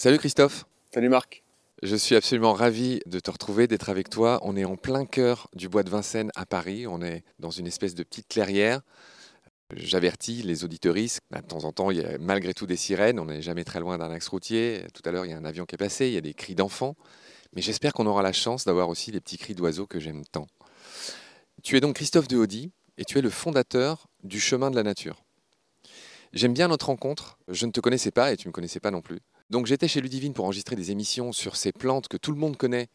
Salut Christophe. Salut Marc. Je suis absolument ravi de te retrouver, d'être avec toi. On est en plein cœur du bois de Vincennes à Paris. On est dans une espèce de petite clairière. J'avertis les auditeuristes, bah, de temps en temps, il y a malgré tout des sirènes. On n'est jamais très loin d'un axe routier. Tout à l'heure, il y a un avion qui est passé. Il y a des cris d'enfants. Mais j'espère qu'on aura la chance d'avoir aussi les petits cris d'oiseaux que j'aime tant. Tu es donc Christophe de Audi et tu es le fondateur du Chemin de la Nature. J'aime bien notre rencontre. Je ne te connaissais pas et tu ne me connaissais pas non plus. Donc j'étais chez Ludivine pour enregistrer des émissions sur ces plantes que tout le monde connaît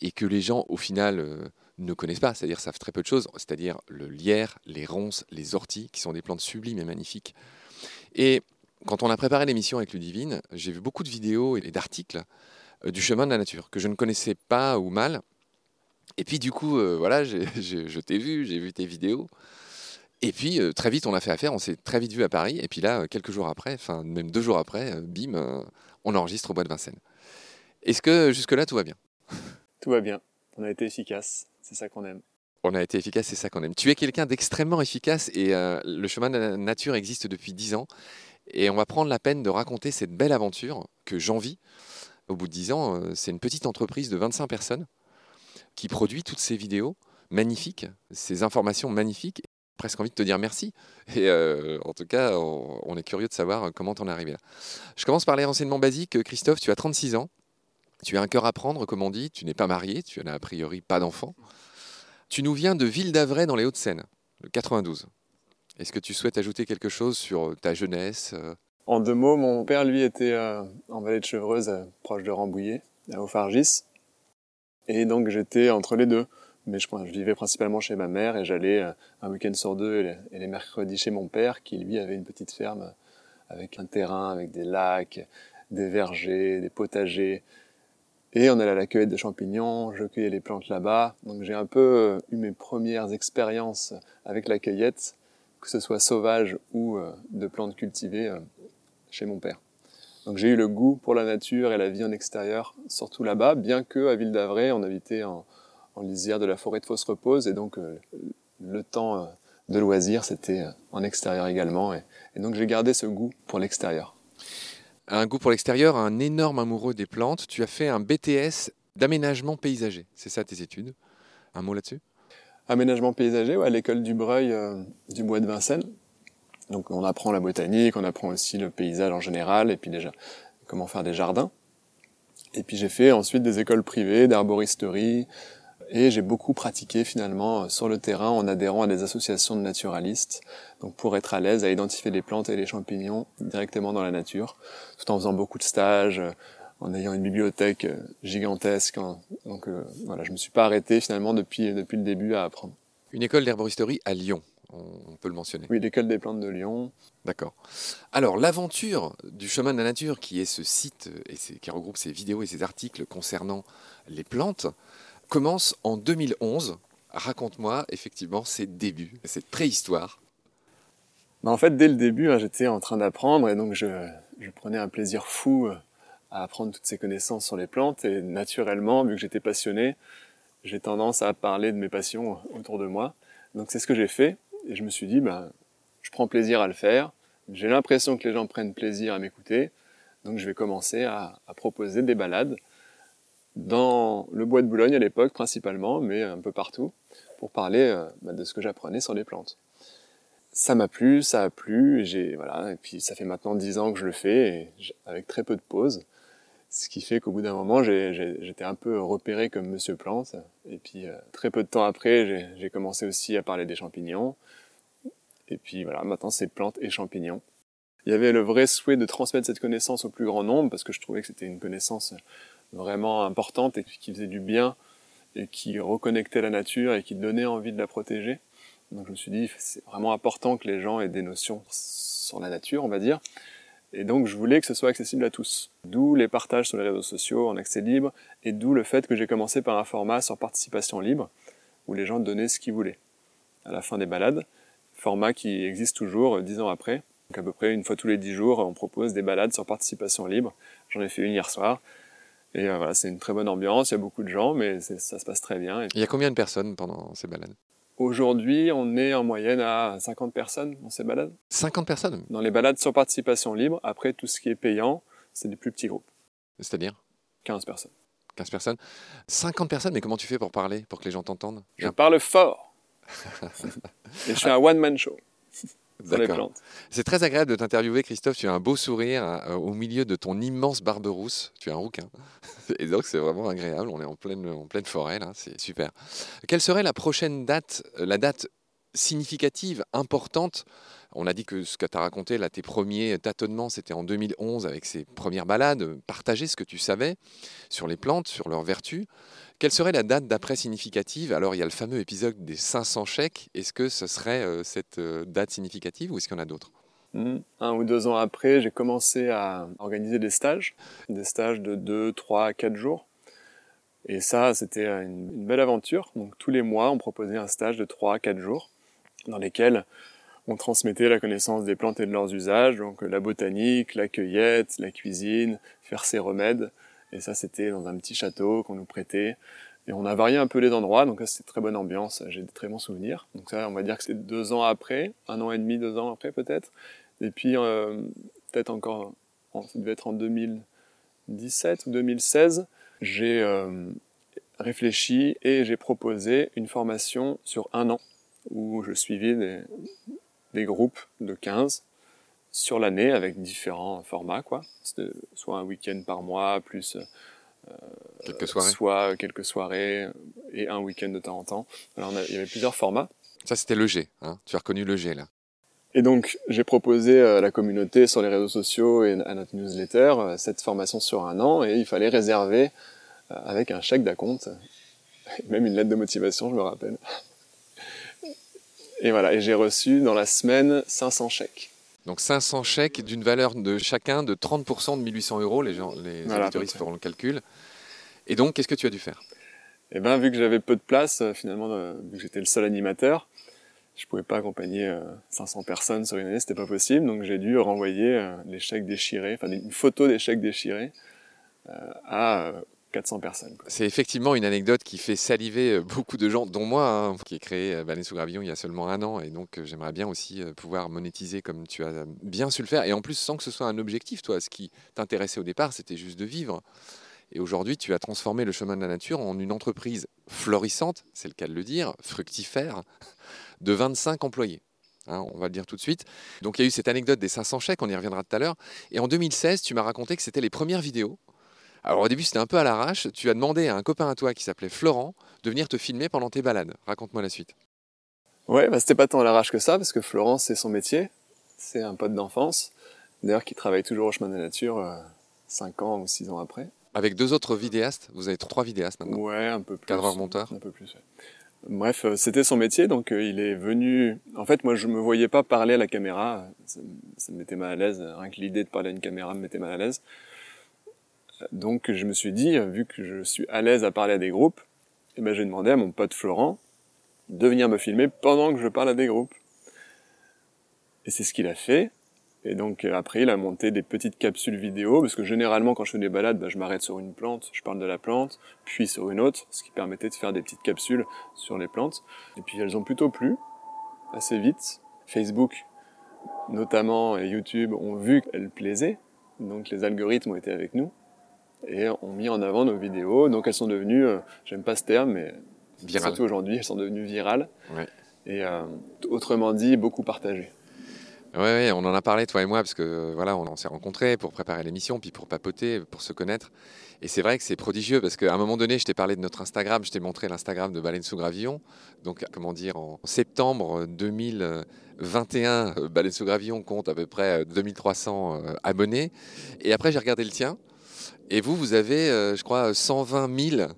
et que les gens au final euh, ne connaissent pas, c'est-à-dire savent très peu de choses, c'est-à-dire le lierre, les ronces, les orties, qui sont des plantes sublimes et magnifiques. Et quand on a préparé l'émission avec Ludivine, j'ai vu beaucoup de vidéos et d'articles euh, du chemin de la nature que je ne connaissais pas ou mal. Et puis du coup, euh, voilà, je t'ai vu, j'ai vu tes vidéos. Et puis, euh, très vite, on a fait affaire, on s'est très vite vu à Paris. Et puis là, euh, quelques jours après, enfin, même deux jours après, euh, bim, on enregistre au Bois de Vincennes. Est-ce que jusque-là, tout va bien? Tout va bien. On a été efficace. C'est ça qu'on aime. On a été efficace, c'est ça qu'on aime. Tu es quelqu'un d'extrêmement efficace et le chemin de la nature existe depuis dix ans. Et on va prendre la peine de raconter cette belle aventure que j'envie. Au bout de dix ans, c'est une petite entreprise de 25 personnes qui produit toutes ces vidéos magnifiques, ces informations magnifiques presque envie de te dire merci. Et euh, en tout cas, on, est curieux de savoir euh, comment t'en es arrivé là. Je commence par les renseignements basiques. Christophe, tu as 36 ans. Tu as un cœur à prendre, comme on dit. Tu n'es pas marié. Tu n'as a priori pas d'enfant. Tu nous viens de Ville d'Avray dans les Hauts-de-Seine, le 92. Est-ce que tu souhaites ajouter quelque chose sur ta jeunesse euh? En deux mots, mon père, lui, était en vallée de Chevreuse, proche de Rambouillet, à Fargis. Et donc j'étais entre les deux mais je, vivais principalement chez ma mère et j'allais euh, un week-end sur deux et les, mercredis chez mon père qui lui avait une petite ferme avec un terrain, avec des lacs, des vergers, des potagers. Et on allait à la cueillette de champignons, je cueillais les plantes là-bas. Donc j'ai un peu euh, eu mes premières expériences avec la cueillette, que ce soit sauvage ou euh, de plantes cultivées chez mon père. Donc j'ai eu le goût pour la nature et la vie en extérieur, surtout là-bas, bien que à Ville d'Avray, on habitait en, en lisière de la forêt de Fausse Repose. Et donc, euh, le temps euh, de loisir, c'était euh, en extérieur également. Et, donc, j'ai gardé ce goût pour l'extérieur. Un goût pour l'extérieur, un énorme amoureux des plantes. Tu as fait un BTS d'aménagement paysager. C'est ça tes études? Un mot là-dessus? Aménagement paysager, à l'école du Breuil du Bois de Vincennes. Donc on apprend la botanique, on apprend aussi le paysage en général, et puis déjà comment faire des jardins. Et puis j'ai fait ensuite des écoles privées d'arboristerie, et j'ai beaucoup pratiqué finalement euh, sur le terrain en adhérant à des associations de naturalistes, donc pour être à l'aise à identifier les plantes et les champignons directement dans la nature, tout en faisant beaucoup de stages, euh, en ayant une bibliothèque euh, gigantesque. Donc voilà, je me suis pas arrêté finalement depuis, depuis le début à apprendre. Une école d'herboristerie à Lyon, on peut le mentionner. Oui, l'école des plantes de Lyon. D'accord. Alors, l'aventure du chemin de la nature, qui est ce site et qui regroupe ces vidéos et ces articles concernant les plantes, commence en 2011. Raconte-moi effectivement ces débuts, cette préhistoire. Bah, en fait, dès le début, hein, j'étais en train d'apprendre et donc je, prenais un plaisir fou euh, à apprendre toutes ces connaissances sur les plantes. Et naturellement, vu que j'étais passionné, j'ai tendance à parler de mes passions autour de moi. Donc c'est ce que j'ai fait et je me suis dit, ben, je prends plaisir à le faire. J'ai l'impression que les gens prennent plaisir à m'écouter. Donc je vais commencer à proposer des balades dans le bois de Boulogne à l'époque principalement, mais un peu partout, pour parler euh, bah, de ce que j'apprenais sur les plantes. Ça m'a plu, ça a plu, et puis ça fait maintenant dix ans que je le fais, avec très peu de pauses, ce qui fait qu'au bout d'un moment, j'étais un peu repéré comme Monsieur Plante, et puis euh, très peu de temps après, j'ai commencé aussi à parler des champignons, et puis voilà, maintenant c'est plantes et champignons. Il y avait le vrai souhait de transmettre cette connaissance au plus grand nombre, parce que je trouvais que c'était une connaissance vraiment importante et qui faisait du bien et qui reconnectait la nature et qui donnait envie de la protéger. Donc je me suis dit, c'est vraiment important que les gens aient des notions sur la nature, on va dire. Et donc je voulais que ce soit accessible à tous. D'où les partages sur les réseaux sociaux en accès libre et d'où le fait que j'ai commencé par un format sur participation libre où les gens donnaient ce qu'ils voulaient à la fin des balades. Format qui existe toujours dix ans après. Donc à peu près une fois tous les dix jours, on propose des balades sur participation libre. J'en ai fait une hier soir. Et euh, voilà, c'est une très bonne ambiance, il y a beaucoup de gens, mais ça se passe très bien. Il y a combien de personnes pendant ces balades? Aujourd'hui, on est en moyenne à 50 personnes dans ces balades. 50 personnes? Dans les balades sur participation libre. Après, tout ce qui est payant, c'est des plus petits groupes. C'est-à-dire? 15 personnes. 15 personnes 50 personnes, mais comment tu fais pour parler, pour que les gens t'entendent? Je parle fort. Et je suis un one-man show. Sur les plantes. C'est très agréable de t'interviewer, Christophe. Tu as un beau sourire euh, au milieu de ton immense barbe rousse. Tu es un rouquin. Et donc, c'est vraiment agréable. On est en pleine, en pleine forêt, là. C'est super. Quelle serait la prochaine date, euh, la date significative, importante? On a dit que ce que tu as raconté, là, tes premiers tâtonnements, c'était en 2011 avec ces premières balades. Partager ce que tu savais sur les plantes, sur leurs vertus. Quelle serait la date d'après significative? Alors, il y a le fameux épisode des 500 chèques. Est-ce que ce serait euh, cette euh, date significative ou est-ce qu'il y en a d'autres? Hmm. Un ou deux ans après, j'ai commencé à organiser des stages, des stages de 2, 3, 4 jours. Et ça, c'était une, une belle aventure. Donc, tous les mois, on proposait un stage de 3 à 4 jours dans lesquels on transmettait la connaissance des plantes et de leurs usages, donc la botanique, la cueillette, la cuisine, faire ses remèdes. Et ça, c'était dans un petit château qu'on nous prêtait. Et on a varié un peu les endroits, donc là, c'était très bonne ambiance, j'ai de très bons souvenirs. Donc ça, on va dire que c'est deux ans après, un an et demi, deux ans après peut-être. Et puis, euh, peut-être encore, ça devait être en 2017 ou 2016, j'ai euh, réfléchi et j'ai proposé une formation sur un an où je suivais des, des groupes de 15 sur l'année avec différents formats, quoi. Soit un week-end par mois, plus euh, quelques soirées. soit quelques soirées et un week-end de temps en temps. Alors il y avait plusieurs formats. Ça c'était le G, hein tu as reconnu le G là. Et donc j'ai proposé à la communauté sur les réseaux sociaux et à notre newsletter euh, cette formation sur un an et il fallait réserver euh, avec un chèque d'acompte, même une lettre de motivation, je me rappelle. Et voilà, et j'ai reçu dans la semaine 500 chèques. Donc 500 chèques d'une valeur de chacun de 30% de 1800 euros, les, gens, les feront le calcul. Et donc, qu'est-ce que tu as dû faire? Eh bien, vu que j'avais peu de place, euh, finalement, euh, vu que j'étais le seul animateur, je pouvais pas accompagner 500 euh, personnes sur une année, c'était pas possible, donc j'ai dû renvoyer les chèques déchirés, enfin une photo des chèques déchirés à 400 personnes. C'est effectivement une anecdote qui fait saliver euh, beaucoup de gens, dont moi, hein, qui ai créé euh, Baleine sous Gravillon il y a seulement un an. Et donc, euh, j'aimerais bien aussi pouvoir monétiser comme tu as bien su le faire. Et en plus, sans que ce soit un objectif, toi. Ce qui t'intéressait au départ, c'était juste de vivre. Et aujourd'hui, tu as transformé le chemin de la nature en une entreprise florissante, c'est le cas de le dire, fructifère, de 25 employés. Hein, on va le dire tout de suite. Donc il y a eu cette anecdote des 500 chèques, on y reviendra tout à l'heure. Et en 2016, tu m'as raconté que c'était les premières vidéos alors au début, c'était un peu à l'arrache. Tu as demandé à un copain à toi qui s'appelait Florent de venir te filmer pendant tes balades. Raconte-moi la suite. Ouais, bah, c'était pas tant à l'arrache que ça, parce que Florent, c'est son métier. C'est un pote d'enfance. D'ailleurs, qui travaille toujours au chemin de la nature, euh, 5 ans ou 6 ans après. Avec deux autres vidéastes Vous avez trois vidéastes maintenant Ouais, un peu plus. Cadreur monteur Un peu plus, ouais. Bref, euh, c'était son métier, donc euh, il est venu. En fait, moi, je me voyais pas parler à la caméra. Ça, ça me mettait mal à l'aise. Rien que l'idée de parler à une caméra me mettait mal à l'aise. Donc je me suis dit, vu que je suis à l'aise à parler à des groupes, eh ben, j'ai demandé à mon pote Florent de venir me filmer pendant que je parle à des groupes. Et c'est ce qu'il a fait. Et donc après, il a monté des petites capsules vidéo, parce que généralement quand je fais des balades, ben, je m'arrête sur une plante, je parle de la plante, puis sur une autre, ce qui permettait de faire des petites capsules sur les plantes. Et puis elles ont plutôt plu, assez vite. Facebook, notamment, et YouTube ont vu qu'elles plaisaient, donc les algorithmes ont été avec nous et ont mis en avant nos vidéos. Donc elles sont devenues, euh, j'aime pas ce terme, mais surtout aujourd'hui, elles sont devenues virales. Et euh, autrement dit, beaucoup partagées. Oui, ouais, on en a parlé, toi et moi, parce que euh, voilà, on, s'est rencontrés pour préparer l'émission, puis pour papoter, pour se connaître. Et c'est vrai que c'est prodigieux, parce qu'à un moment donné, je t'ai parlé de notre Instagram, je t'ai montré l'Instagram de Baleine sous Gravillon. Donc, comment dire, en septembre 2021, Baleine sous Gravillon compte à peu près 2300 abonnés. Et après, j'ai regardé le tien. Et vous, vous avez, euh, je crois, 120 000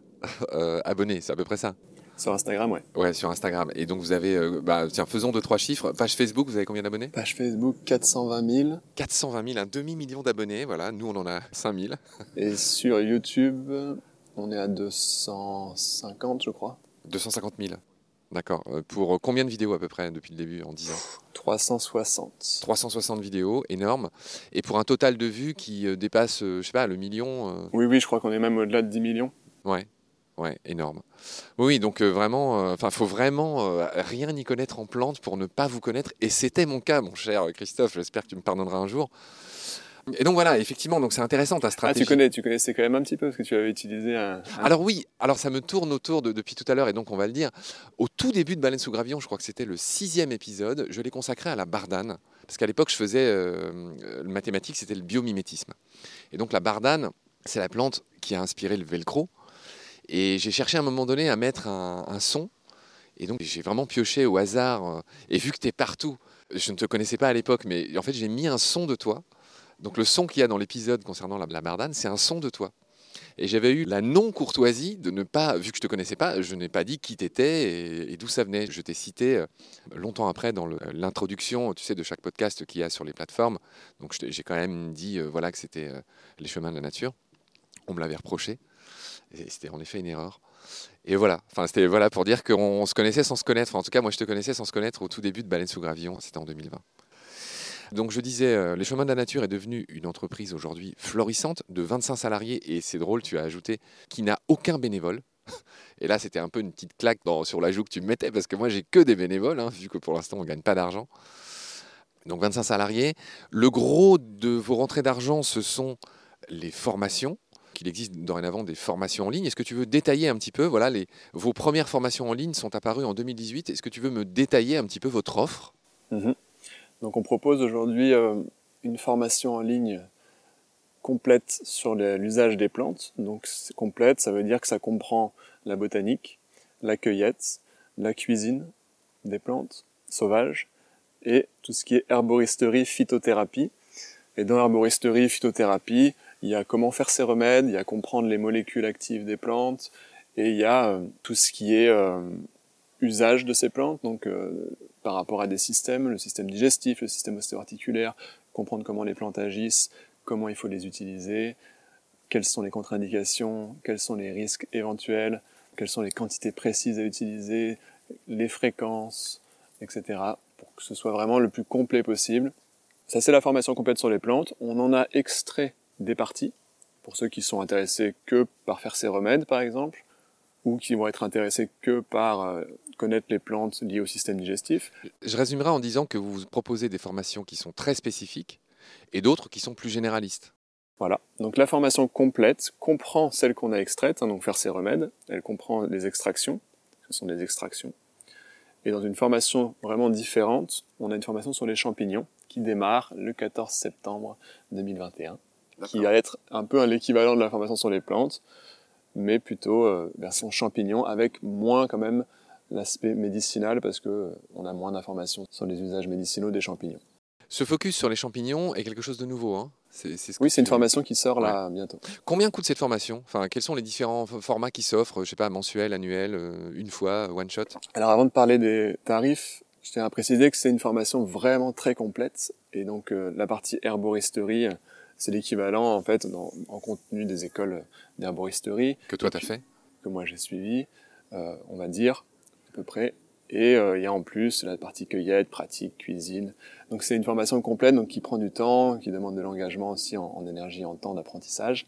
euh, abonnés, c'est à peu près ça Sur Instagram, ouais. Ouais, sur Instagram. Et donc vous avez, euh, bah, tiens, faisons deux, trois chiffres. Page Facebook, vous avez combien d'abonnés? Page Facebook, 420 000. 420 000, un demi-million d'abonnés, voilà. Nous, on en a 5 000. Et sur YouTube, on est à 250, je crois. 250 000 D'accord. Euh, pour combien de vidéos à peu près depuis le début en 10 ans? 360. 360 vidéos, énorme. Et pour un total de vues qui euh, dépasse, euh, je sais pas, le million Oui, oui, je crois qu'on est même au-delà de 10 millions. Ouais, ouais, énorme. Oui, donc vraiment, enfin, faut vraiment rien y connaître en plantes pour ne pas vous connaître. Et c'était mon cas, mon cher Christophe. J'espère que tu me pardonneras un jour. Et donc voilà, effectivement, donc c'est intéressant ta stratégie. Ah, tu connais, tu connaissais quand même un petit peu parce que tu avais utilisé un. Alors oui, alors ça me tourne autour de, depuis tout à l'heure et donc on va le dire. Au tout début de Baleine sous Gravillon, je crois que c'était le sixième épisode, je l'ai consacré à la bardane parce qu'à l'époque je faisais euh, le mathématique, c'était le biomimétisme. Et donc la bardane, c'est la plante qui a inspiré le velcro. Et j'ai cherché à un moment donné à mettre un, un son. Et donc j'ai vraiment pioché au hasard. euh, Et vu que tu es partout, je ne te connaissais pas à l'époque, mais en fait j'ai mis un son de toi. Donc le son qu'il y a dans l'épisode concernant la, la c'est un son de toi. Et j'avais eu la non-courtoisie de ne pas, vu que je te connaissais pas, je n'ai pas dit qui t'étais et, d'où ça venait. Je t'ai cité euh, longtemps après dans le- l'introduction, tu sais, de chaque podcast qu'il y a sur les plateformes. Donc j'ai quand même dit, euh, voilà, que c'était euh, les chemins de la nature. On me l'avait reproché. C'était en effet une erreur. Et voilà, enfin, c'était voilà pour dire qu'on se connaissait sans se connaître. En tout cas, moi, je te connaissais sans se connaître au tout début de Baleine sous Gravillon. C'était en 2020. Donc, je disais, euh, Les Chemins de la Nature est devenue une entreprise aujourd'hui florissante de 25 salariés. Et c'est drôle, tu as ajouté, qui n'a aucun bénévole. Et là, c'était un peu une petite claque sur la joue que tu me mettais, parce que moi, j'ai que des bénévoles, hein, vu que pour l'instant, on ne gagne pas d'argent. Donc, 25 salariés. Le gros de vos rentrées d'argent, ce sont les formations qu'il existe dorénavant des formations en ligne. Est-ce que tu veux détailler un petit peu voilà, les, Vos premières formations en ligne sont apparues en 2018. Est-ce que tu veux me détailler un petit peu votre offre? Mhm. Donc on propose aujourd'hui euh, une formation en ligne complète sur l'usage des plantes. Donc c'est complète, ça veut dire que ça comprend la botanique, la cueillette, la cuisine des plantes sauvages et tout ce qui est herboristerie, phytothérapie. Et dans herboristerie, phytothérapie, il y a comment faire ses remèdes, il y a comprendre les molécules actives des plantes et il y a euh, tout ce qui est euh, usage de ces plantes, donc par rapport à des systèmes, le système digestif, le système ostéo-articulaire, comprendre comment les plantes agissent, comment il faut les utiliser, quelles sont les contre-indications, quels sont les risques éventuels, quelles sont les quantités précises à utiliser, les fréquences, etc. pour que ce soit vraiment le plus complet possible. Ça, c'est la formation complète sur les plantes. On en a extrait des parties, pour ceux qui sont intéressés que par faire ces remèdes, par exemple, ou qui vont être intéressés que par euh, connaître les plantes liées au système digestif. Je résumerai en disant que vous proposez des formations qui sont très spécifiques et d'autres qui sont plus généralistes. Voilà. Donc la formation complète comprend celle qu'on a extraite, hein, donc faire ses remèdes. Elle comprend les extractions. Ce sont des extractions. Et dans une formation vraiment différente, on a une formation sur les champignons qui démarre le 14 septembre 2021, qui va être un peu l'équivalent de la formation sur les plantes, mais plutôt euh, version champignons avec moins quand même l'aspect médicinal parce que euh, on a moins d'informations sur les usages médicinaux des champignons. Ce focus sur les champignons est quelque chose de nouveau. Hein ce Oui, c'est une formation qui sort là bientôt. Combien coûte cette formation? Enfin, quels sont les différents formats qui s'offrent Je sais pas, mensuel, annuel, euh, une fois, one shot? Alors avant de parler des tarifs, je tiens à préciser que c'est une formation vraiment très complète et donc euh, la partie herboristerie, c'est l'équivalent en fait dans- en contenu des écoles d'herboristerie Que toi t'as fait que moi j'ai suivi, euh, on va dire à peu près. Et euh, il y a en plus la partie cueillette, pratique, cuisine. Donc c'est une formation complète donc qui prend du temps, qui demande de l'engagement aussi en, en énergie, en temps d'apprentissage.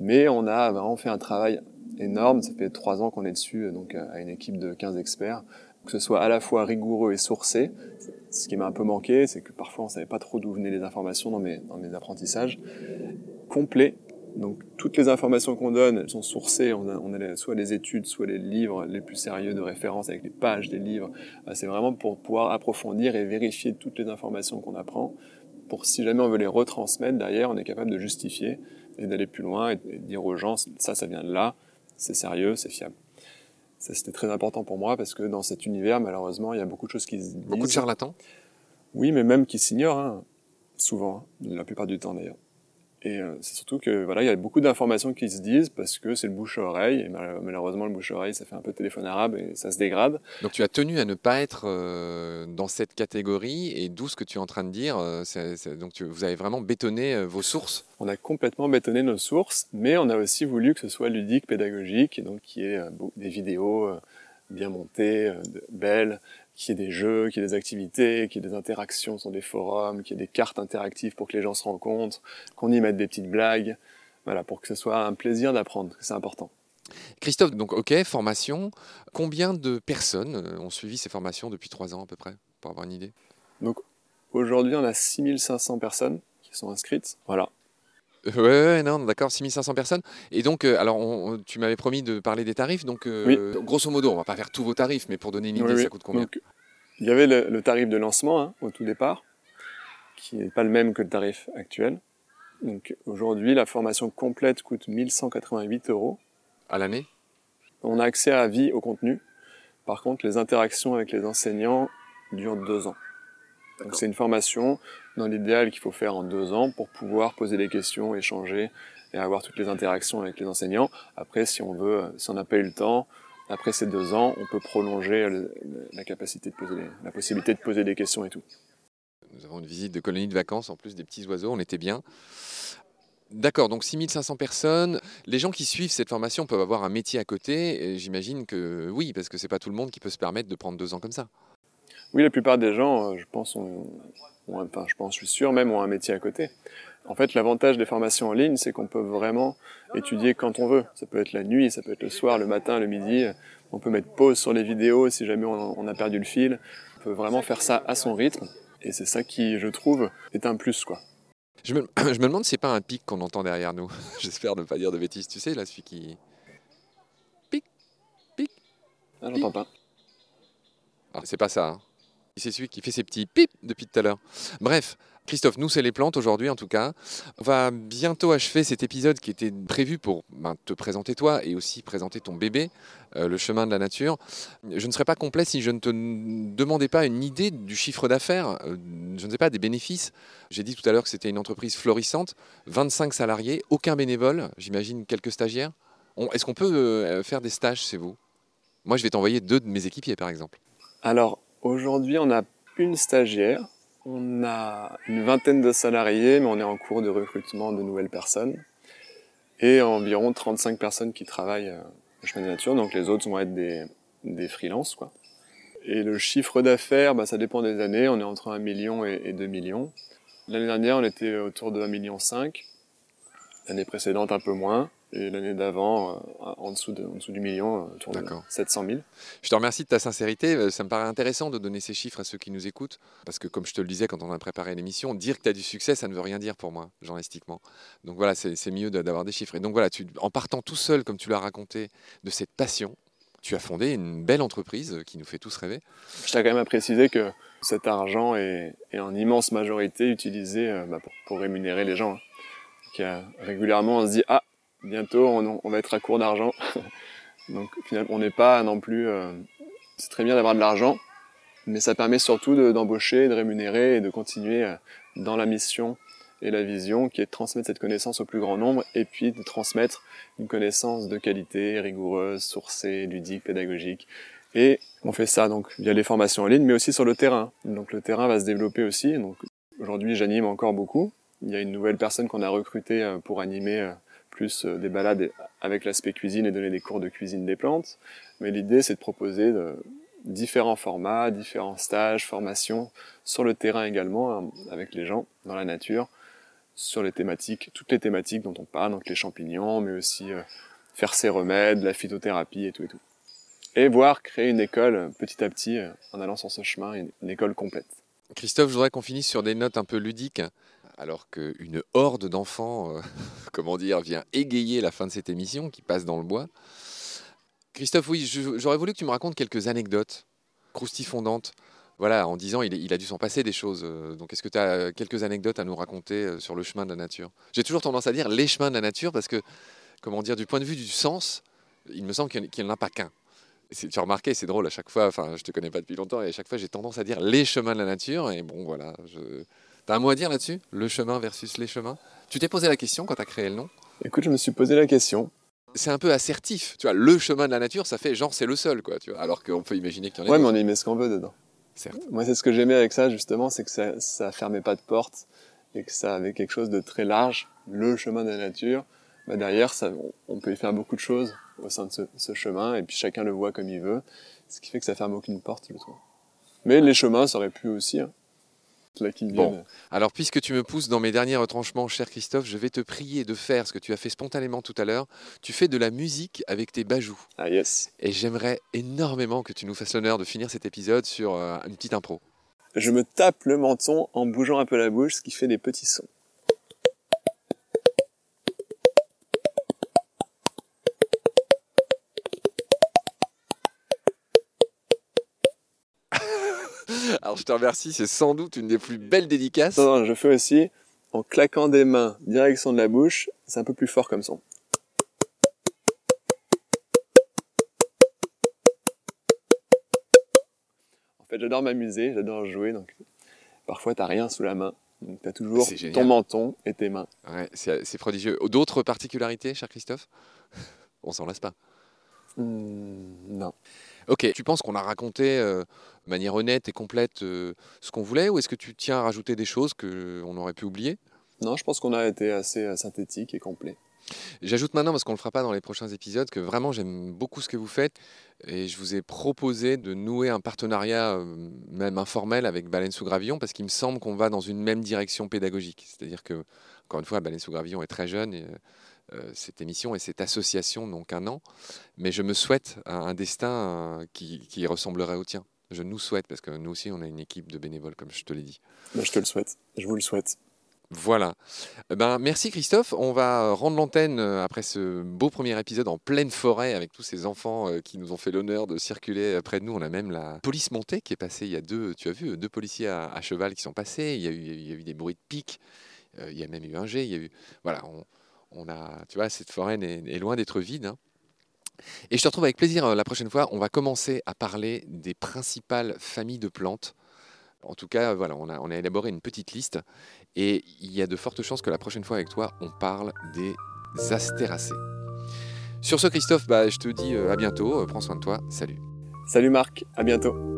Mais on a vraiment fait un travail énorme. Ça fait trois ans qu'on est dessus, donc à une équipe de 15 experts. Que ce soit à la fois rigoureux et sourcé. Ce qui m'a un peu manqué, c'est que parfois on savait pas trop d'où venaient les informations dans mes, dans mes apprentissages. Complet, donc toutes les informations qu'on donne, elles sont sourcées. On a, soit les études, soit les livres les plus sérieux de référence avec les pages des livres. Euh, C'est vraiment pour pouvoir approfondir et vérifier toutes les informations qu'on apprend. Pour si jamais on veut les retransmettre, derrière, on est capable de justifier et d'aller plus loin et, et dire aux gens, ça, ça vient de là, c'est sérieux, c'est fiable. Ça, c'était très important pour moi parce que dans cet univers, malheureusement, il y a beaucoup de choses qui se disent. Beaucoup de charlatans Oui, mais même qui s'ignorent, hein, souvent, hein, la plupart du temps d'ailleurs. Et euh, c'est surtout que voilà, il y a beaucoup d'informations qui se disent parce que c'est le bouche à oreille. Et mal- malheureusement, le bouche à oreille, ça fait un peu téléphone arabe et ça se dégrade. Donc tu as tenu à ne pas être euh, dans cette catégorie et d'où ce que tu es en train de dire. euh, donc tu- vous avez vraiment bétonné euh, vos sources. On a complètement bétonné nos sources, mais on a aussi voulu que ce soit ludique, pédagogique, et donc qu'il y ait des vidéos bien montées, belles, qu'il y ait des jeux, qu'il y ait des activités, qu'il y ait des interactions sur des forums, qu'il y ait des cartes interactives pour que les gens se rencontrent, qu'on y mette des petites blagues, voilà, pour que ce soit un plaisir d'apprendre, c'est important. Christophe, donc ok, formation. Combien de personnes euh, ont suivi ces formations depuis trois ans à peu près, pour avoir une idée? Aujourd'hui, on a 6500 personnes qui sont inscrites. Voilà. Ouais, ouais, non, d'accord, 6500 personnes. Et donc, euh, alors, on- tu m'avais promis de parler des tarifs. Donc, euh, grosso modo, on va pas faire tous vos tarifs, mais pour donner une idée, Oui, oui. ça coûte combien? Donc, il y avait le, le tarif de lancement hein, au tout départ, qui n'est pas le même que le tarif actuel. Donc aujourd'hui, la formation complète coûte 1188 euros. à l'année? On a accès à vie au contenu. Par contre, les interactions avec les enseignants durent deux ans. Donc c'est une formation dans l'idéal qu'il faut faire en deux ans pour pouvoir poser des questions, échanger et avoir toutes les interactions avec les enseignants. Après, si on veut, si on n'a pas eu le temps, après ces deux ans, on peut prolonger le- la capacité de poser, les- la possibilité de poser des questions et tout. Nous avons une visite de colonie de vacances, en plus des petits oiseaux, on était bien. D'accord, donc 6500 personnes. Les gens qui suivent cette formation peuvent avoir un métier à côté. et J'imagine que oui, parce que c'est pas tout le monde qui peut se permettre de prendre deux ans comme ça. Oui, la plupart des gens, euh, je pense, ont, enfin, je pense, je suis sûr même, ont un métier à côté. En fait, l'avantage des formations en ligne, c'est qu'on peut vraiment étudier quand on veut. Ça peut être la nuit, ça peut être le soir, le matin, le midi. On peut mettre pause sur les vidéos si jamais on, a perdu le fil. On peut vraiment faire ça à son rythme. Et c'est ça qui, je trouve, est un plus, quoi. Je me, je me demande si c'est pas un pic qu'on entend derrière nous. J'espère ne pas dire de bêtises. Tu sais, là, celui qui. Ah, j'entends pas. Ah, c'est pas ça. hein. C'est celui qui fait ses petits pip depuis tout à l'heure. Bref, Christophe, nous, c'est les plantes aujourd'hui en tout cas. On va bientôt achever cet épisode qui était prévu pour ben, te présenter toi et aussi présenter ton bébé, euh, le chemin de la nature. Je ne serais pas complet si je ne te demandais pas une idée du chiffre d'affaires, euh, je ne sais pas, des bénéfices. J'ai dit tout à l'heure que c'était une entreprise florissante, 25 salariés, aucun bénévole, j'imagine quelques stagiaires. Est-ce qu'on peut euh, faire des stages chez vous? Moi, je vais t'envoyer deux de mes équipiers par exemple. Alors, aujourd'hui, on a une stagiaire. On a une vingtaine de salariés, mais on est en cours de recrutement de nouvelles personnes. Et environ 35 personnes qui travaillent euh, au chemin de nature. Donc les autres vont être des, des freelances, quoi. Et le chiffre d'affaires, bah, ça dépend des années. On est entre 1 million et, et 2 millions. L'année dernière, on était autour de 1,5 million. L'année précédente, un peu moins. Et l'année d'avant, euh, en, dessous de, en dessous du million, euh, autour de D'accord. 700 000. Je te remercie de ta sincérité. Euh, Ça me paraît intéressant de donner ces chiffres à ceux qui nous écoutent. Parce que, comme je te le disais quand on a préparé l'émission, dire que tu as du succès, ça ne veut rien dire pour moi, journalistiquement. Donc voilà, c'est mieux d'avoir des chiffres. Et donc voilà, tu, en partant tout seul, comme tu l'as raconté, de cette passion, tu as fondé une belle entreprise qui nous fait tous rêver. Je tiens quand même à préciser que cet argent est, est en immense majorité utilisé bah, pour, pour rémunérer les gens. Qui a, régulièrement, on se dit ah bientôt on, va être à court d'argent. Donc finalement, on n'est pas non plus. euh, c'est très bien d'avoir de l'argent, mais ça permet surtout de- d'embaucher, de rémunérer et de continuer euh, dans la mission et la vision qui est de transmettre cette connaissance au plus grand nombre et puis de transmettre une connaissance de qualité, rigoureuse, sourcée, ludique, pédagogique. Et on fait ça donc via les formations en ligne, mais aussi sur le terrain. Donc le terrain va se développer aussi. Donc aujourd'hui, j'anime encore beaucoup. Il y a une nouvelle personne qu'on a recrutée euh, pour animer euh, plus euh, des balades avec l'aspect cuisine et donner des cours de cuisine des plantes. Mais l'idée, c'est de proposer différents formats, différents stages, formations sur le terrain également, hein, avec les gens dans la nature, sur les thématiques, toutes les thématiques dont on parle, donc les champignons, mais aussi faire ses remèdes, la phytothérapie et tout et tout. Et voir créer une école petit à petit en allant sur ce chemin, une école complète. Christophe, je voudrais qu'on finisse sur des notes un peu ludiques, alors qu'une horde d'enfants, euh, comment dire, vient égayer la fin de cette émission qui passe dans le bois. Christophe, oui, j'aurais voulu que tu me racontes quelques anecdotes croustifondantes. Voilà, en disant il, a dû s'en passer des choses. euh, Donc, est-ce que tu as quelques anecdotes à nous raconter euh, sur le chemin de la nature? J'ai toujours tendance à dire les chemins de la nature parce que, comment dire, du point de vue du sens, il me semble qu'il n'y en a pas qu'un. Tu as remarqué, c'est drôle à chaque fois, enfin je te connais pas depuis longtemps et à chaque fois j'ai tendance à dire les chemins de la nature et bon voilà. T'as un mot à dire là-dessus? Le chemin versus les chemins? Tu t'es posé la question quand tu as créé le nom? Écoute, je me suis posé la question. C'est un peu assertif, tu vois, le chemin de la nature ça fait genre c'est le seul quoi, tu vois, alors qu'on peut imaginer qu'il y en a Ouais, mais on y met ce qu'on veut dedans. Certes. Moi, c'est ce que j'aimais avec ça, justement, c'est que ça, ça fermait pas de porte et que ça avait quelque chose de très large, le chemin de la nature. Bah, derrière, ça, on, on peut y faire beaucoup de choses au sein de ce, ce chemin et puis chacun le voit comme il veut, ce qui fait que ça ferme aucune porte, je trouve. Mais les chemins, ça aurait pu aussi. Hein. Là qui me Bon. viennent. Alors, puisque tu me pousses dans mes derniers retranchements, cher Christophe, je vais te prier de faire ce que tu as fait spontanément tout à l'heure. Tu fais de la musique avec tes bajoux. Ah yes. Et j'aimerais énormément que tu nous fasses l'honneur de finir cet épisode sur euh, une petite impro. Je me tape le menton en bougeant un peu la bouche, ce qui fait des petits sons. Alors je te remercie, c'est sans doute une des plus belles dédicaces. Non, non, je fais aussi en claquant des mains, direction de la bouche. C'est un peu plus fort comme son. En fait, j'adore m'amuser, j'adore jouer, donc parfois t'as rien sous la main. Donc t'as toujours ton menton et tes mains. Ouais, c'est c'est prodigieux. D'autres particularités, cher Christophe? On s'en lasse pas. Hmm, non. Ok, tu penses qu'on a raconté euh, de manière honnête et complète euh, ce qu'on voulait ou est-ce que tu tiens à rajouter des choses qu'on aurait pu oublier? Non, je pense qu'on a été assez euh, synthétique et complet. J'ajoute maintenant, parce qu'on ne le fera pas dans les prochains épisodes, que vraiment j'aime beaucoup ce que vous faites et je vous ai proposé de nouer un partenariat, euh, même informel, avec Baleine sous Gravillon parce qu'il me semble qu'on va dans une même direction pédagogique. C'est-à-dire que, encore une fois, Baleine sous Gravillon est très jeune et euh, cette émission et cette association n'ont qu'un an, mais je me souhaite un, destin euh, qui, qui ressemblerait au tien. Je nous souhaite, parce que nous aussi on a une équipe de bénévoles, comme je te l'ai dit. Ben, je te le souhaite. Je vous le souhaite. Voilà. Eh Ben, merci Christophe. On va rendre l'antenne euh, après ce beau premier épisode en pleine forêt avec tous ces enfants euh, qui nous ont fait l'honneur de circuler près de nous. On a même la police montée qui est passée. Il y a deux, tu as vu, deux policiers à, à cheval qui sont passés. Il y a eu, il y a eu des bruits de pique. Euh, il y a même eu un jet. Il y a eu, voilà, on, on a, tu vois, cette forêt est loin d'être vide. hein. Et je te retrouve avec plaisir euh, la prochaine fois. On va commencer à parler des principales familles de plantes. En tout cas, voilà, on a, on élaboré une petite liste et il y a de fortes chances que la prochaine fois avec toi, on parle des astéracées. Sur ce, Christophe, bah, je te dis euh, à bientôt. Euh, Prends soin de toi. Salut. Salut Marc, à bientôt.